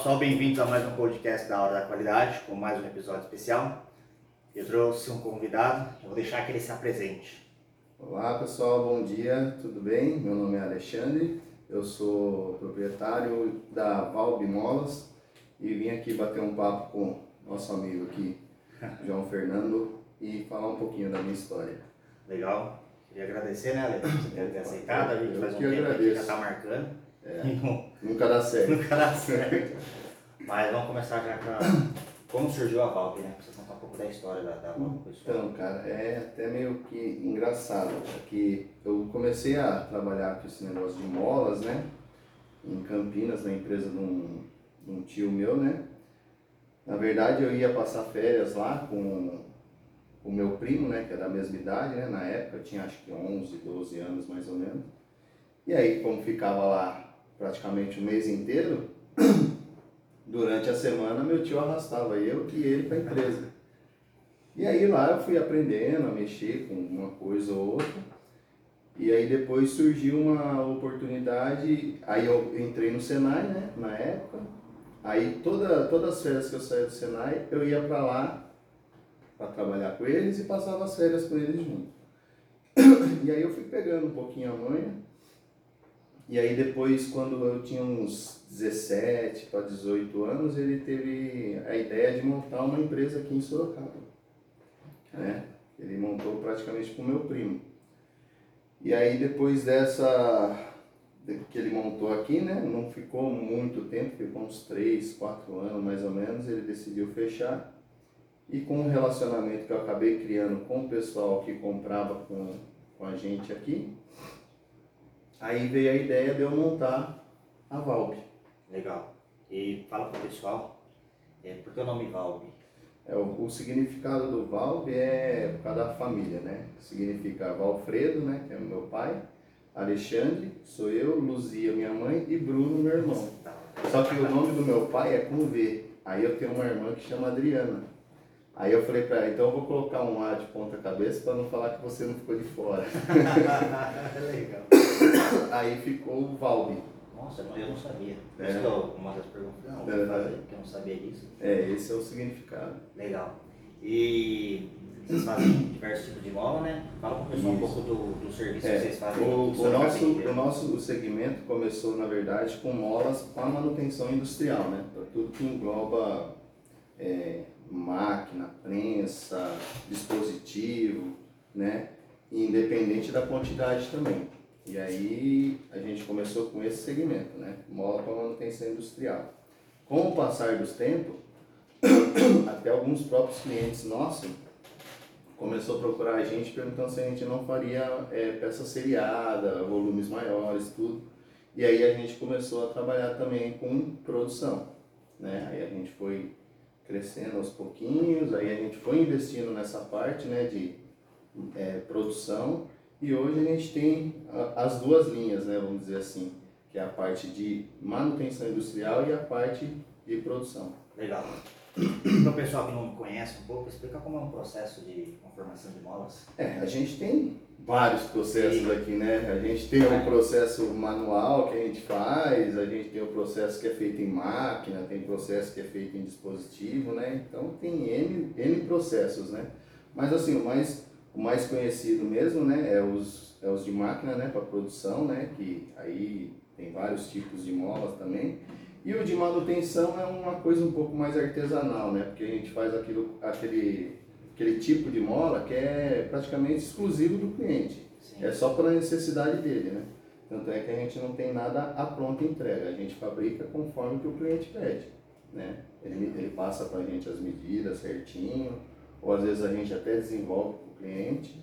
pessoal, bem-vindos a mais um podcast da Hora da Qualidade, com mais um episódio especial. Eu trouxe um convidado, eu vou deixar que ele se apresente. Olá pessoal, bom dia, tudo bem? Meu nome é Alexandre, eu sou proprietário da Valbe Molas e vim aqui bater um papo com nosso amigo aqui, João Fernando, e falar um pouquinho da minha história. Legal, queria agradecer, né, Ale, por ter aceitado, a gente faz um que tempo que já está marcando. É. Nunca dá certo. nunca dá certo. Mas vamos começar já com como surgiu a Valve, né? Pra vocês contar um pouco da história da, da pessoal. Então, cara, é até meio que engraçado, porque eu comecei a trabalhar com esse negócio de molas, né? Em Campinas, na empresa de um, de um tio meu, né? Na verdade, eu ia passar férias lá com o meu primo, né? Que é da mesma idade, né? Na época, eu tinha acho que 11, 12 anos mais ou menos. E aí, como ficava lá praticamente o mês inteiro, durante a semana meu tio arrastava eu e ele para a empresa. E aí lá eu fui aprendendo a mexer com uma coisa ou outra. E aí depois surgiu uma oportunidade, aí eu entrei no Senai, né, na época. Aí toda, todas as férias que eu saía do Senai, eu ia para lá para trabalhar com eles e passava as férias com eles junto. E aí eu fui pegando um pouquinho a manha. E aí depois, quando eu tinha uns 17 para 18 anos, ele teve a ideia de montar uma empresa aqui em Sorocaba né? Ele montou praticamente com meu primo. E aí depois dessa de- que ele montou aqui, né? Não ficou muito tempo, ficou uns 3, 4 anos mais ou menos, ele decidiu fechar. E com o relacionamento que eu acabei criando com o pessoal que comprava com, com a gente aqui, aí veio a ideia de eu montar a Valve. Legal. E fala pro pessoal, é, por que o nome Valve? É, o, o significado do Valve é por causa da família, né? Significa Valfredo, né? Que é o meu pai, Alexandre, sou eu, Luzia, minha mãe, e Bruno, meu irmão. Tá. Só que o nome do meu pai é com V. Aí eu tenho uma irmã que chama Adriana. Aí eu falei pra ela, então eu vou colocar um A de ponta cabeça para não falar que você não ficou de fora. Legal. Aí ficou o Valve. Nossa, eu não sabia. É. uma das perguntas, não, É. fazer, porque eu não sabia disso. É, esse é o significado. Legal. E vocês fazem diversos tipos de mola, né? Fala pro pessoal um pouco do, do serviço É, que vocês fazem. O, o nosso, o nosso segmento começou, na verdade, com molas para manutenção industrial, né? Para tudo que engloba é, máquina, prensa, dispositivo, né? Independente da quantidade também. E aí a gente começou com esse segmento, né? Mola para manutenção industrial. Com o passar dos tempos, até alguns próprios clientes nossos começou a procurar a gente perguntando se a gente não faria é, peça seriada, volumes maiores, tudo. E aí a gente começou a trabalhar também com produção, né? Aí a gente foi crescendo aos pouquinhos, aí a gente foi investindo nessa parte, né, de é, produção e hoje a gente tem as duas linhas, né, vamos dizer assim, que é a parte de manutenção industrial e a parte de produção. Legal. Para o pessoal que não conhece um pouco, explica como é um processo de conformação de molas. É, a gente tem vários processos aqui, né? A gente tem o processo manual que a gente faz, a gente tem o processo que é feito em máquina, tem processo que é feito em dispositivo, né? Então tem N, N processos, né? Mas assim, o mais, o mais conhecido mesmo, né, é os, é os de máquina, né, para produção, né? Que aí tem vários tipos de molas também. E o de manutenção é uma coisa um pouco mais artesanal, né? Porque a gente faz aquilo, aquele, aquele tipo de mola que é praticamente exclusivo do cliente. Sim. É só pela necessidade dele, né? Tanto é que a gente não tem nada à pronta entrega, a gente fabrica conforme que o cliente pede, né? Ele, ele passa para a gente as medidas certinho, ou às vezes a gente até desenvolve para o cliente,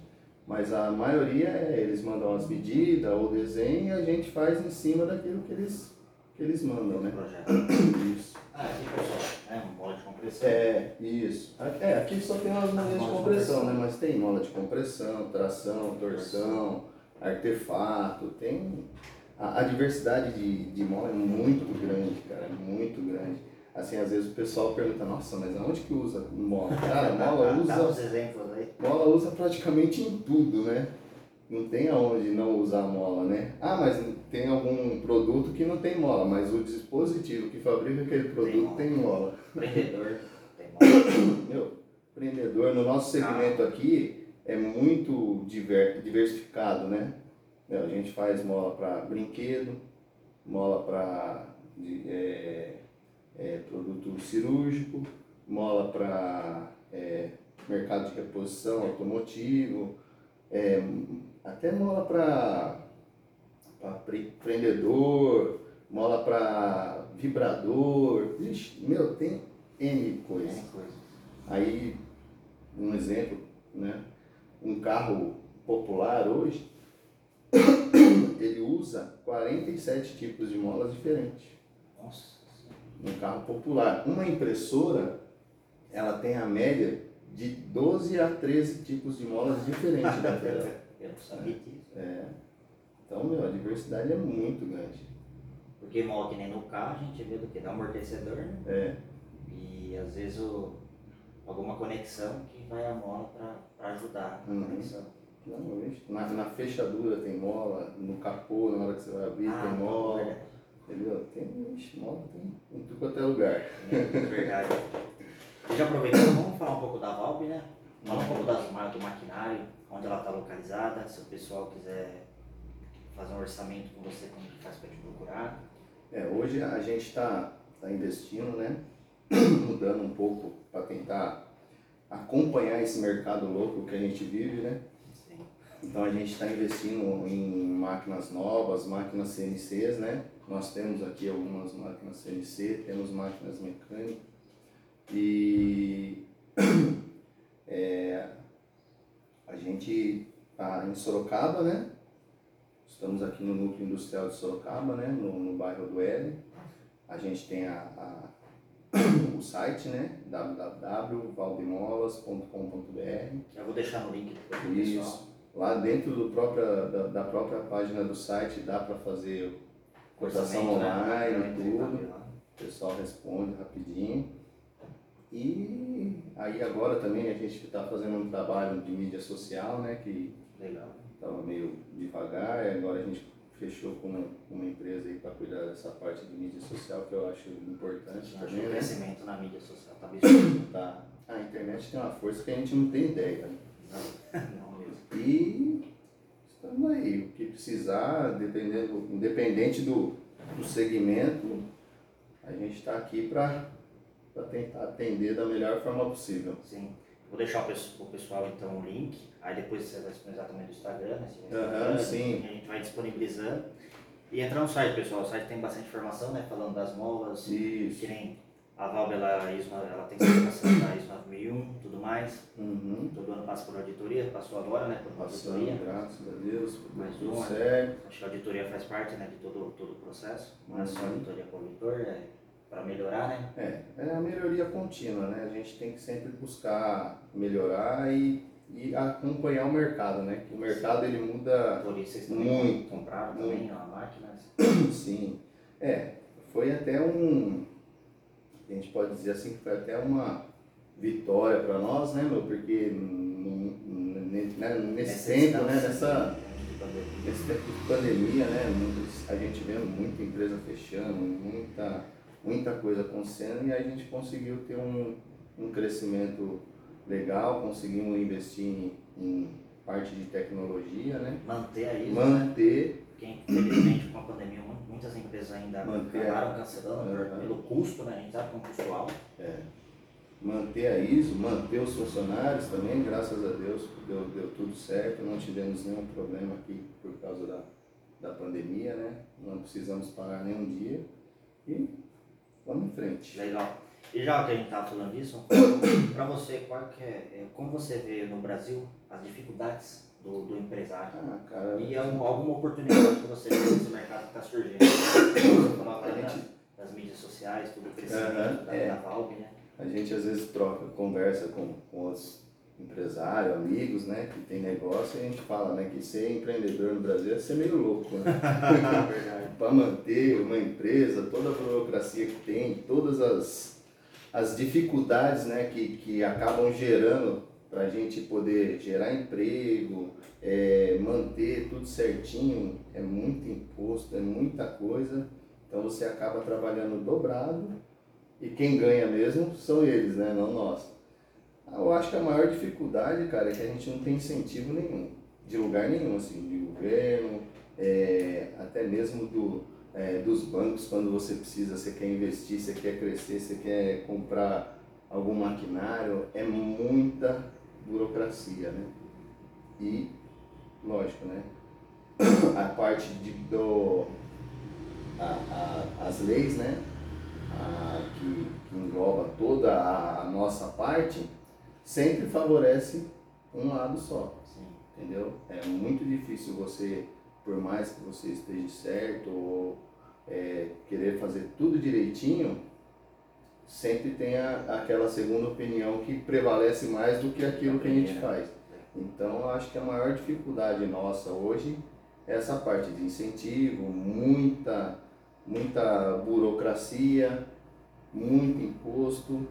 mas a maioria é eles mandam as medidas ou desenho e a gente faz em cima daquilo que eles, que eles mandam, né? Projeto. Isso. Ah, aqui pessoal, né? Um mola de compressão. É, isso. É, aqui só tem umas molas de compressão, né? Mas tem mola de compressão, tração, torção, artefato, tem. A, a diversidade de, de mola é muito grande, cara, é muito grande. Assim, às vezes o pessoal pergunta, nossa, mas aonde que usa mola? Cara, mola Dá uns usa, exemplos aí. mola usa praticamente em tudo, né? Não tem aonde não usar mola, né? Ah, mas tem algum produto que não tem mola, mas o dispositivo que fabrica aquele produto tem mola. Prendedor tem mola. Meu, prendedor no nosso segmento aqui é muito diver, diversificado, né? A gente faz mola para brinquedo, mola para é, é, produto cirúrgico, mola para é, mercado de reposição automotivo, é, até mola para prendedor, mola para vibrador, Ixi, meu, tem N coisas. Aí, um exemplo, né? Um carro popular hoje, ele usa 47 tipos de molas diferentes. Nossa. Um carro popular. Uma impressora, ela tem a média de 12 a 13 tipos de molas diferentes da tela. Eu não sabia disso. É. Então, meu, a diversidade é muito grande. Porque mola que nem no carro, a gente vê do que? Do amortecedor, né? É. E às vezes o, alguma conexão que vai a mola para ajudar a Uhum. conexão. Não, na, na fechadura tem mola, no capô, na hora que você vai abrir, Ah, tem mola. verdade. Entendeu? Tem, vixe, mola tem em tudo quanto é lugar. É verdade. E já aproveitando, vamos falar um pouco da Valve, né? Falar um pouco das do maquinário, onde ela está localizada, se o pessoal quiser fazer um orçamento com você, como que faz para te procurar. É, hoje a gente está tá investindo, né? Mudando um pouco para tentar acompanhar esse mercado louco que a gente vive, né? Sim. Então a gente está investindo em máquinas novas, máquinas CNCs, né? Nós temos aqui algumas máquinas CNC, temos máquinas mecânicas e é, a gente está em Sorocaba, né? Estamos aqui no núcleo industrial de Sorocaba, né? No, no bairro do L. A gente tem a, a- o site, né? www.valdemolas.com.br Já vou deixar no link Isso. pessoal. Lá dentro do própria, da, da própria página do site dá para fazer cotação né? online, Orçamento tudo. lá. O pessoal responde rapidinho. E aí agora também a gente está fazendo um trabalho de mídia social, né? Que Legal. estava meio devagar, e agora a gente fechou com uma, uma empresa aí para cuidar dessa parte de mídia social que eu acho importante Acho que também, o né? crescimento na mídia social tá absurdo. Tá. A internet tem uma força que a gente não tem ideia. Não, não mesmo. E estamos aí, o que precisar, dependendo, independente do, do segmento, a gente está aqui para tentar atender da melhor forma possível. Sim. Vou deixar o pes- o pessoal então o link, aí depois você vai disponibilizar também do Instagram, né? Instagram, sim. A gente vai disponibilizando. E entra no site, pessoal. O site tem bastante informação, né? Falando das molas, Isso. que nem a Valve, ela, ISO, ela tem certificação da ISO 9001, tudo mais. Uhum. Todo ano passa por auditoria, passou agora, né? Por uma Passando, auditoria. graças a Deus, Mais uma. certo. Acho que a auditoria faz parte, né? De todo, todo o processo. Não é só Uhum. auditoria para o auditor, é para melhorar, né? É, é a melhoria contínua, né? A gente tem que sempre buscar melhorar e, e acompanhar o mercado, né? Que o mercado ele muda Por isso vocês também Muito, compraram também a máquina. Sim. É, foi até um. A gente pode dizer assim que foi até uma vitória para nós, né, meu? Porque n- n- né, nesse tempo, né, nessa, nesse tempo de pandemia, né, a gente vendo muita empresa fechando, muita, muita coisa acontecendo e aí a gente conseguiu ter um, um crescimento legal, conseguimos investir em, em parte de tecnologia, né? Manter a ISO, né? Manter Porque infelizmente com a pandemia mu- muitas empresas ainda Manter. acabaram cancelando Uhum. pelo custo, né? A gente sabe que é um custo alto. manter a ISO, manter os funcionários também, graças a Deus deu, deu tudo certo, não tivemos nenhum problema aqui por causa da, da pandemia, né? Não precisamos parar nenhum dia e vamos em frente. Legal. E já que a gente estava falando disso, para você, qual que é, é, como você vê no Brasil as dificuldades do, do empresário? Ah, cara, E algum- alguma oportunidade que você vê nesse mercado que está surgindo? Você falou agora A gente- das mídias sociais, todo o crescimento da, é. da Valve, né? a gente às vezes troca, conversa com, com outros empresários, amigos, né, que tem negócio e a gente fala, né, que ser empreendedor no Brasil é ser meio louco, né? Para manter uma empresa, toda a burocracia que tem, todas as, as dificuldades né, que, que acabam gerando para a gente poder gerar emprego, é, manter tudo certinho, é muito imposto, é muita coisa. Então você acaba trabalhando dobrado e quem ganha mesmo são eles, né? Não nós. Eu acho que a maior dificuldade, cara, é que a gente não tem incentivo nenhum, de lugar nenhum, assim, de governo, é, até mesmo do, é, dos bancos, quando você precisa, você quer investir, você quer crescer, você quer comprar algum maquinário, é muita burocracia, né? E, lógico, né? A parte de, do, a, a, as leis, né? A, que, que engloba toda a, nossa parte, sempre favorece um lado só. Sim. Entendeu? É muito difícil você, por mais que você esteja certo ou é, querer fazer tudo direitinho, sempre tem a, aquela segunda opinião que prevalece mais do que aquilo que a gente faz. Então, eu acho que a maior dificuldade nossa hoje é essa parte de incentivo, muita, muita burocracia, muito imposto,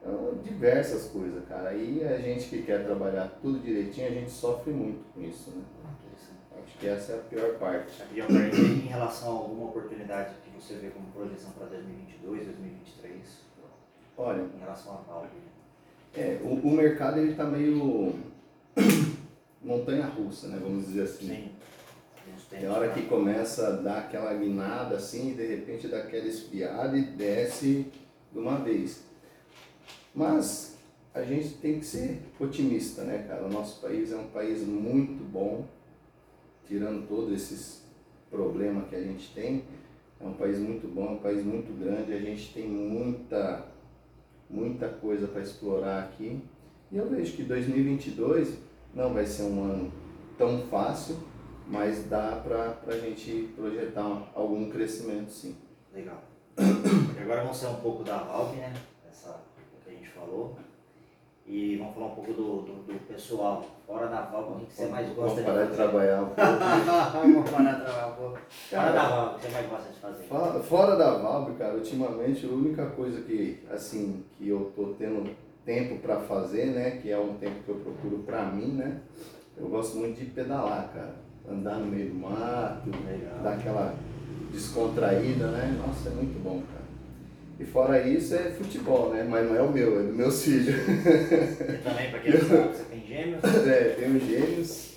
então, diversas coisas, cara. Aí a gente que quer trabalhar tudo direitinho, a gente sofre muito com isso, né? Que essa é a pior parte. E em relação a alguma oportunidade que você vê como projeção para 2022, 2023? Olha, em relação à Valve. É, o, o mercado ele tá meio montanha russa, né? Vamos dizer assim. Sim. Tem hora que começa a dar aquela guinada assim, e de repente dá aquela esfriada e desce de uma vez. Mas a gente tem que ser otimista, né, cara? O nosso país é um país muito bom, tirando todos esses problemas que a gente tem. É um país muito bom, é um país muito grande, a gente tem muita, muita coisa para explorar aqui. E eu vejo que 2022 não vai ser um ano tão fácil, mas dá para a gente projetar algum crescimento sim. Legal. Agora vamos sair um pouco da Valve, né? Essa falou. E vamos falar um pouco do, do, do pessoal. Fora da Valve, o que você mais gosta vamos parar de, trabalhar um pouco. vamos parar de trabalhar um pouco. Fora da Valve, o que você mais gosta de fazer? Fora, fora da Valve, cara, ultimamente a única coisa que, assim, que eu tô tendo tempo para fazer, né, que é um tempo que eu procuro para mim, né, eu gosto muito de pedalar, cara. Andar no meio do mato, Legal. dar aquela descontraída, né? Nossa, é muito bom, cara. E fora isso é futebol, né? Mas não é o meu, é do meus filhos. E também, pra quem não sabe, você tem gêmeos? É, tenho gêmeos.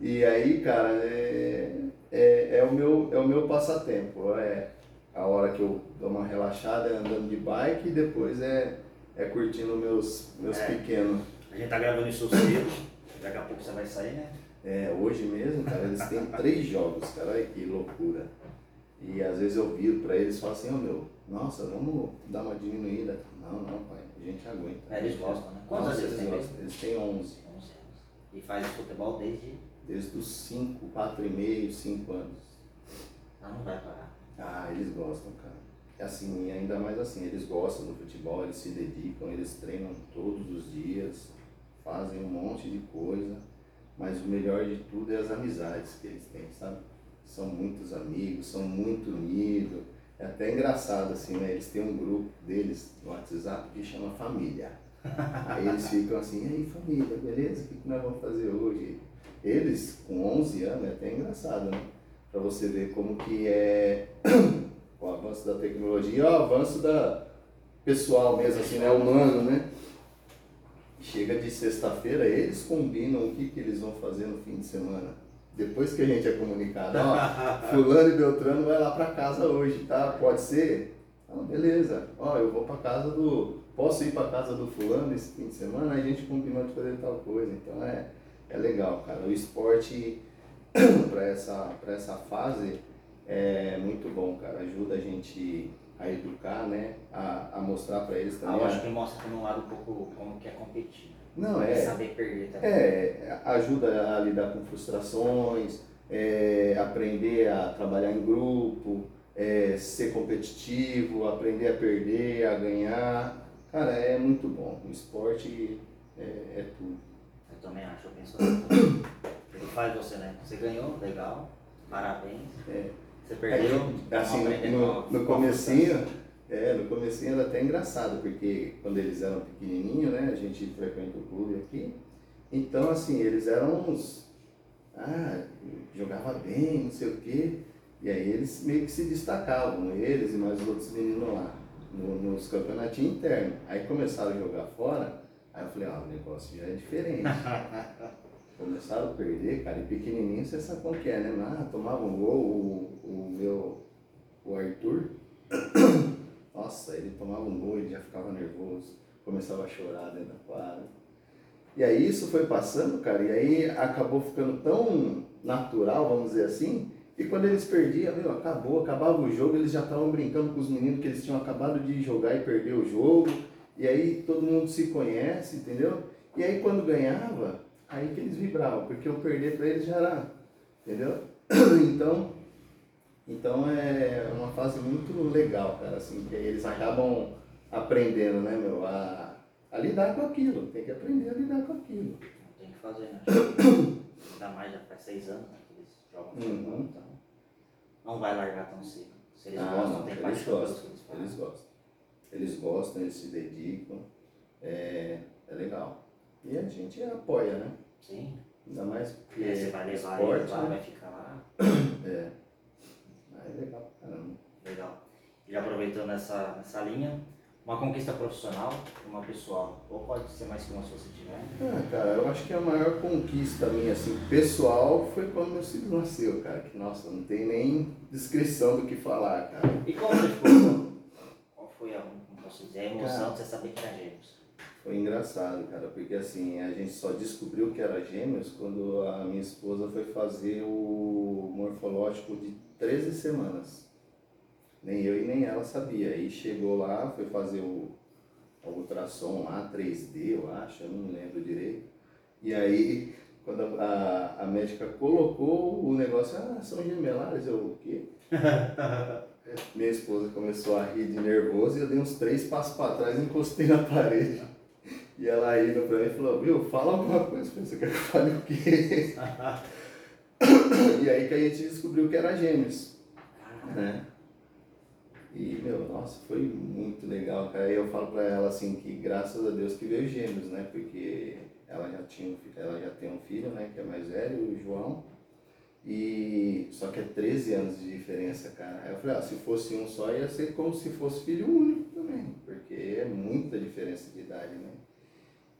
E aí, cara, é, é, é, o, meu, é o meu passatempo. É a hora que eu dou uma relaxada é andando de bike e depois é, é curtindo meus, meus é. pequenos. A gente tá gravando isso cedo, daqui a pouco você vai sair, né? É, hoje mesmo, cara, eles têm três jogos, cara, olha que loucura. E às vezes eu viro pra eles e falo assim, ô oh, meu, nossa, vamos dar uma diminuída. Não, não, pai, a gente aguenta. É, eles gostam, né? Quantos anos eles têm? Eles têm 11. 11 anos. E fazem futebol desde? Desde os 5, 4,5, 5 anos. Ah, não vai parar. Ah, eles gostam, cara. É assim, ainda mais assim, eles gostam do futebol, eles se dedicam, eles treinam todos os dias, fazem um monte de coisa, mas o melhor de tudo é as amizades que eles têm, sabe? São muitos amigos, são muito unidos é até engraçado, assim, né? Eles têm um grupo deles no WhatsApp que chama Família. Aí eles ficam assim, e aí família, beleza? O que nós vamos fazer hoje? Eles, com 11 anos, é até engraçado, né? Pra você ver como que é o avanço da tecnologia o avanço da pessoal mesmo, assim, né? Humano, né? Chega de sexta-feira, eles combinam o que, que eles vão fazer no fim de semana. Depois que a gente é comunicado, ó, fulano e Beltrano vai lá para casa hoje, tá? Pode ser? Ah, beleza. Ó, eu vou para casa do. Posso ir para casa do fulano esse fim de semana? Aí a gente combinou de fazer tal coisa. Então é, é legal, cara. O esporte para essa, essa fase é muito bom, cara. Ajuda a gente a educar, né? A, a mostrar para eles também. Ah, eu acho que mostra também um lado um pouco como que é competir. Não, é. Saber perder também. É, ajuda a lidar com frustrações, é, aprender a trabalhar em grupo, é, ser competitivo, aprender a perder, a ganhar. Cara, é muito bom. O esporte é, é tudo. Eu também acho, eu penso assim. Ele faz você, né? Você ganhou, legal, parabéns. É. Você perdeu, é, assim, no, no, no comecinho É, no começo era até engraçado, porque quando eles eram pequenininhos, né, a gente frequenta o clube aqui, então assim, eles eram uns, ah, jogava bem, não sei o quê, e aí eles meio que se destacavam, eles e mais os outros meninos lá, no, nos campeonatinhos internos. Aí começaram a jogar fora, aí eu falei, ah, o negócio já é diferente. começaram a perder, cara, e pequenininho você sabe qual que é, né? Ah, tomava um gol, o, o meu, o Arthur, nossa, ele tomava um gol, ele já ficava nervoso, começava a chorar dentro da quadra. E aí isso foi passando, cara, e aí acabou ficando tão natural, vamos dizer assim, e quando eles perdiam, meu, acabou, acabava o jogo, eles já estavam brincando com os meninos que eles tinham acabado de jogar e perder o jogo, e aí todo mundo se conhece, entendeu? E aí quando ganhava, aí que eles vibravam, porque eu perder para eles já era, entendeu? Então, então é uma fase muito legal, cara, assim, que eles acabam aprendendo, né, meu, a, a lidar com aquilo, tem que aprender a lidar com aquilo. Tem que fazer, né? Ainda mais já faz seis anos né, que eles jogam Uhum. futebol, então não vai largar tão cedo. Se eles Ah, gostam, não, tem eles paixão gostam, eles eles gostam. Eles gostam, eles se dedicam, é, é legal. E a gente apoia, né? Sim. Ainda mais porque E aí você vai levar esporte, eles lá, né? vai ficar lá. É. Ah, é legal, caramba. E aproveitando essa, essa linha, uma conquista profissional e uma pessoal. Ou pode ser mais que uma se você tiver. Ah, cara, eu acho que a maior conquista minha, assim, pessoal, foi quando meu filho nasceu, cara. Que, nossa, não tem nem descrição do que falar, cara. E como você ficou? Qual foi a, como posso dizer, a emoção Cara. de você saber que era gêmeos? Foi engraçado, cara, porque assim, a gente só descobriu que era gêmeos quando a minha esposa foi fazer o morfológico de 13 semanas. Nem eu e nem ela sabia. Aí chegou lá, foi fazer o, o ultrassom lá, 3D, eu acho, eu não lembro direito. E aí, quando a, a, a médica colocou o negócio, ah, são gemelares, eu, o quê? Minha esposa começou a rir de nervoso e eu dei uns três passos para trás e encostei na parede. E ela rindo pra mim e falou, viu, fala alguma coisa. Você quer que eu fale o quê? e aí que a gente descobriu que era gêmeos, né? E, meu, nossa, foi muito legal, cara. E eu falo pra ela, assim, que graças a Deus que veio gêmeos, né? Porque ela já, tinha um, ela já tem um filho, né? Que é mais velho, o João. E só que é 13 anos de diferença, cara. Aí eu falei, ah, se fosse um só, ia ser como se fosse filho único também. Porque é muita diferença de idade, né?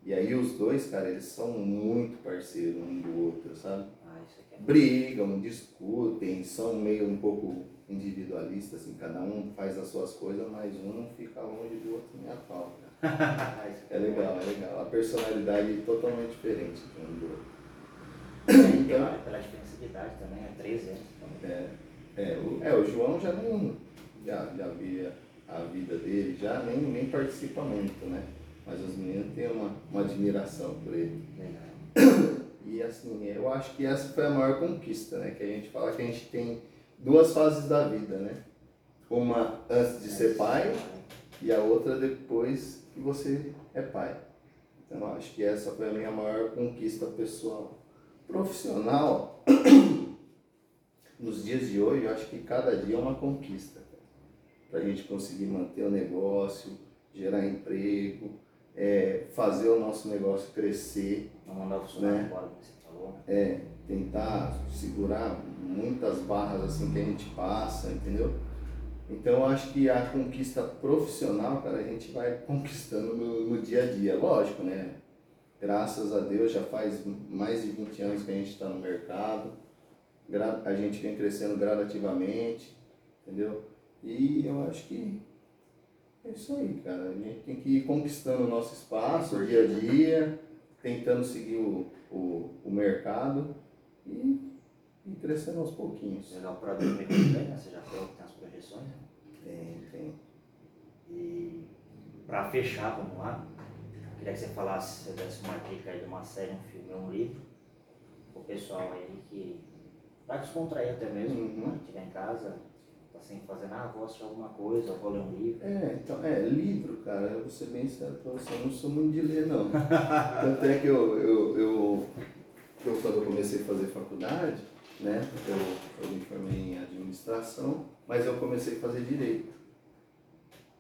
E aí os dois, cara, eles são muito parceiros um do outro, sabe? Ah, é brigam, discutem, são meio um pouco individualistas, assim, cada um faz as suas coisas, mas um não fica longe do outro nem a pau, aqui É legal, é legal. A personalidade totalmente diferente de um do outro. E pela, pela diferença de idade também, é 13 anos. Então, É, é, o, é, o João já não já, já via a vida dele, já nem, nem participa muito, né? Mas os meninos têm uma, uma admiração por ele. legal. E assim, eu acho que essa foi a maior conquista, né? Que a gente fala que a gente tem duas fases da vida, né? Uma antes de ser pai e a outra depois que você é pai. Então eu acho que essa foi a minha maior conquista pessoal. Profissional, nos dias de hoje, eu acho que cada dia é uma conquista. Para a gente conseguir manter o negócio, gerar emprego, é, fazer o nosso negócio crescer Não mandar o funcionário Né? embora, como você falou. é, tentar segurar muitas barras assim que a gente passa, entendeu? Então eu acho que a conquista profissional, cara, a gente vai conquistando no, no dia a dia, lógico, né? Graças a Deus já faz mais de 20 anos que a gente está no mercado, a gente vem crescendo gradativamente, entendeu? E eu acho que é isso aí, cara. A gente tem que ir conquistando o nosso espaço dia a dia, tentando seguir o, o, o mercado e, e crescendo aos pouquinhos. Legal para 2022, né? Você já falou que tem as projeções. né? Tem, tem. E para fechar, vamos lá. Queria que você falasse, você desse uma dica aí de uma série, um filme, um livro, o pessoal aí que vai descontrair até mesmo, Uhum. quando estiver em casa, tá sem fazer nada, vou assistir alguma coisa, vou ler um livro. É, então, é, livro, cara, eu vou ser bem sério pra você, eu não sou muito de ler, não. Tanto é que eu, eu, eu, eu, quando eu comecei a fazer faculdade, né, eu, eu me formei em administração, mas eu comecei a fazer direito.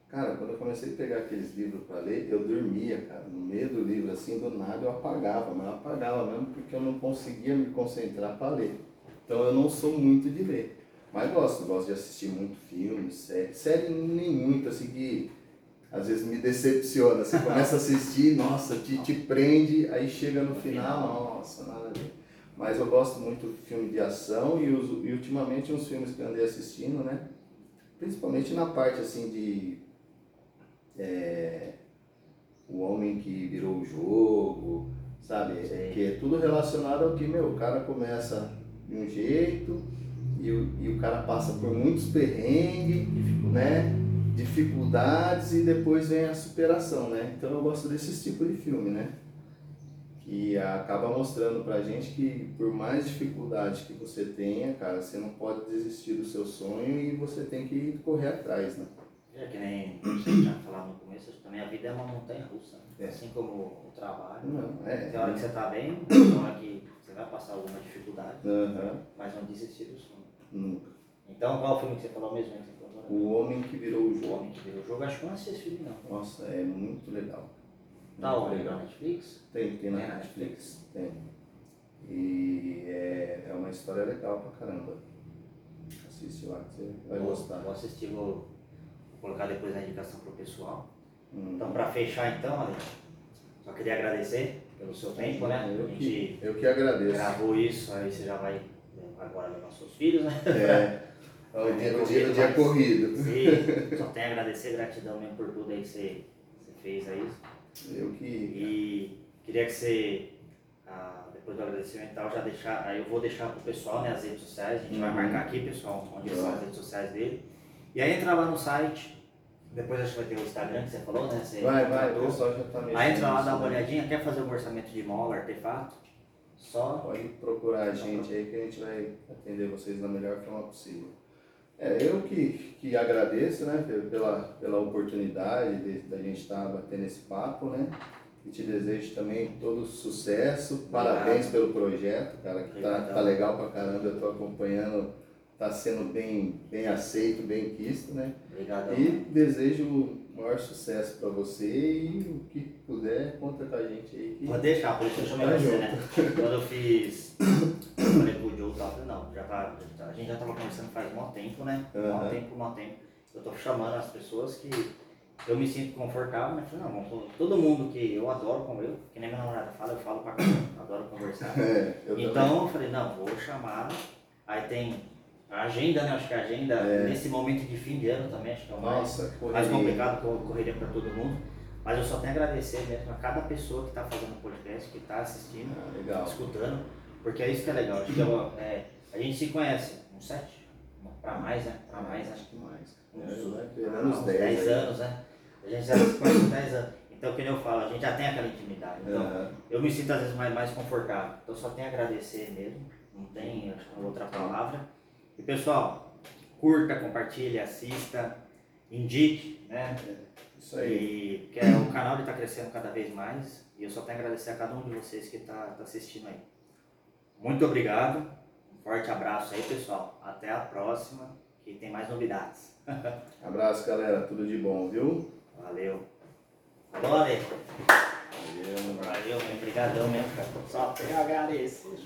Cara, quando eu comecei a pegar aqueles livros para ler, eu dormia, cara. No meio do livro, assim, do nada eu apagava, mas eu apagava mesmo porque eu não conseguia me concentrar para ler. Então eu não sou muito de ler. Mas gosto, gosto de assistir muito filme, série. Série nem muito, assim, que às vezes me decepciona. Você começa a assistir, nossa, te, te prende, aí chega no final, nossa, nada a ver. Mas eu gosto muito de filme de ação e, e ultimamente uns filmes que eu andei assistindo, né? Principalmente na parte assim de é, o homem que virou o jogo, sabe? É, que é tudo relacionado ao que, meu, o cara começa de um jeito e o, e o cara passa por muitos perrengues, né? Dificuldades e depois vem a superação, né? Então eu gosto desse tipo de filme, né? Que acaba mostrando pra gente que por mais dificuldade que você tenha, cara, você não pode desistir do seu sonho e você tem que correr atrás, né? É que nem você já falava no começo, também a vida é uma montanha russa. Né? É. Assim como o trabalho. Não, é, tem hora que você está bem, tem hora que você vai passar alguma dificuldade, uhum. mas não desistir do sonho. Nunca. Então qual filme que você falou mesmo? O Homem que Virou o Jogo. O Homem que Virou o Jogo, acho que não assisti esse filme não. Nossa, é muito legal. Tá onde? Na Netflix? Tem, tem na tem Netflix. Netflix. Tem. E é, é uma história legal pra caramba. Assiste lá que você vai vou, gostar. Vou assistir, vou colocar depois na indicação pro pessoal. Hum. Então, para fechar então, Ale, só queria agradecer pelo seu tempo, né? Eu, que, eu que agradeço. Gravou isso, aí você já vai agora levar seus filhos, né? É. O dia, o dia, dia corrido. Sim, só tenho a agradecer, gratidão mesmo por tudo aí que você, você fez aí. Eu que. E queria que você, ah, depois do agradecimento e tal, já deixar, aí eu vou deixar pro pessoal né, as redes sociais, a gente uhum. vai marcar aqui, pessoal, onde são as redes sociais dele. E aí entra lá no site, depois acho que vai ter o Instagram que você falou, né? Você vai, vai, o pessoal já tá mesmo. Aí entra lá, dá uma olhadinha, quer fazer um orçamento de mola, artefato? Só. Pode procurar a gente aí que a gente vai atender vocês da melhor forma possível. É, eu que, que agradeço, né, pela, pela oportunidade da gente estar batendo esse papo, né? E te desejo também todo sucesso, parabéns pelo projeto, cara, que tá, tá legal pra caramba, eu tô acompanhando está sendo bem, bem aceito, bem quisto, né? Obrigado. E desejo o maior sucesso para você e o que puder, conta com a gente aí. Que... Vou deixar, por isso eu chamei você, né? Quando eu fiz, eu falei pro Joe, tá, não, já tá, gente já estava conversando faz um tempo, né? Um uhum. tempo, um tempo. Eu tô chamando as pessoas que eu me sinto confortável, né? Falei, não, todo mundo que eu adoro como eu, que nem minha namorada fala, eu falo pra caramba, adoro conversar. É, eu então também. eu falei, não, vou chamar. Aí tem a agenda, né? Acho que a agenda, é. nesse momento de fim de ano também, acho que é o mais, Nossa, mais complicado, correria para todo mundo. Mas eu só tenho a agradecer mesmo a cada pessoa que está fazendo o podcast, que está assistindo, ah, escutando, porque é isso que é legal. Acho que é, é a gente se conhece, uns sete, para mais, né? Para mais, acho que mais. Uns, é, uns 10 anos, né? A gente já se conhece uns 10 anos. Então, que eu falo, a gente já tem aquela intimidade. Então, uhum. eu me sinto às vezes mais, mais confortável. Então, só tenho a agradecer mesmo. Não tem outra palavra. E pessoal, curta, compartilhe, assista, indique, né? Isso aí. E, porque é, o canal está crescendo cada vez mais e eu só tenho a agradecer a cada um de vocês que está tá assistindo aí. Muito obrigado, um forte abraço aí pessoal, até a próxima que tem mais novidades. abraço galera, tudo de bom, viu? Valeu. Alô, Ale. Valeu, Valeu, obrigadão mesmo, cara. Só tenho a agradecer.